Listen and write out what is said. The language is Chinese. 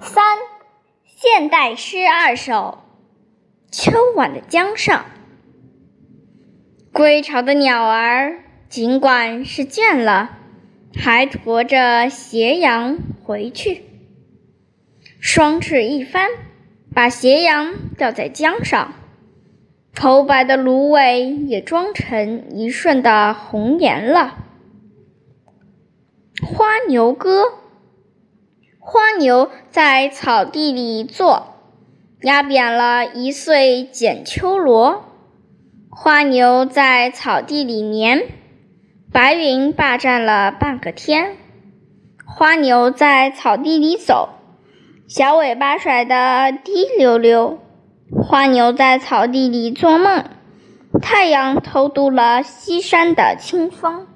三，现代诗二首。秋晚的江上，归巢的鸟儿尽管是倦了，还驮着斜阳回去。双翅一翻，把斜阳吊在江上，头白的芦苇也装成一瞬的红颜了。花牛歌。花牛在草地里坐，压扁了一穗剪秋萝。花牛在草地里眠，白云霸占了半个天。花牛在草地里走，小尾巴甩得滴溜溜。花牛在草地里做梦，太阳偷渡了西山的清风。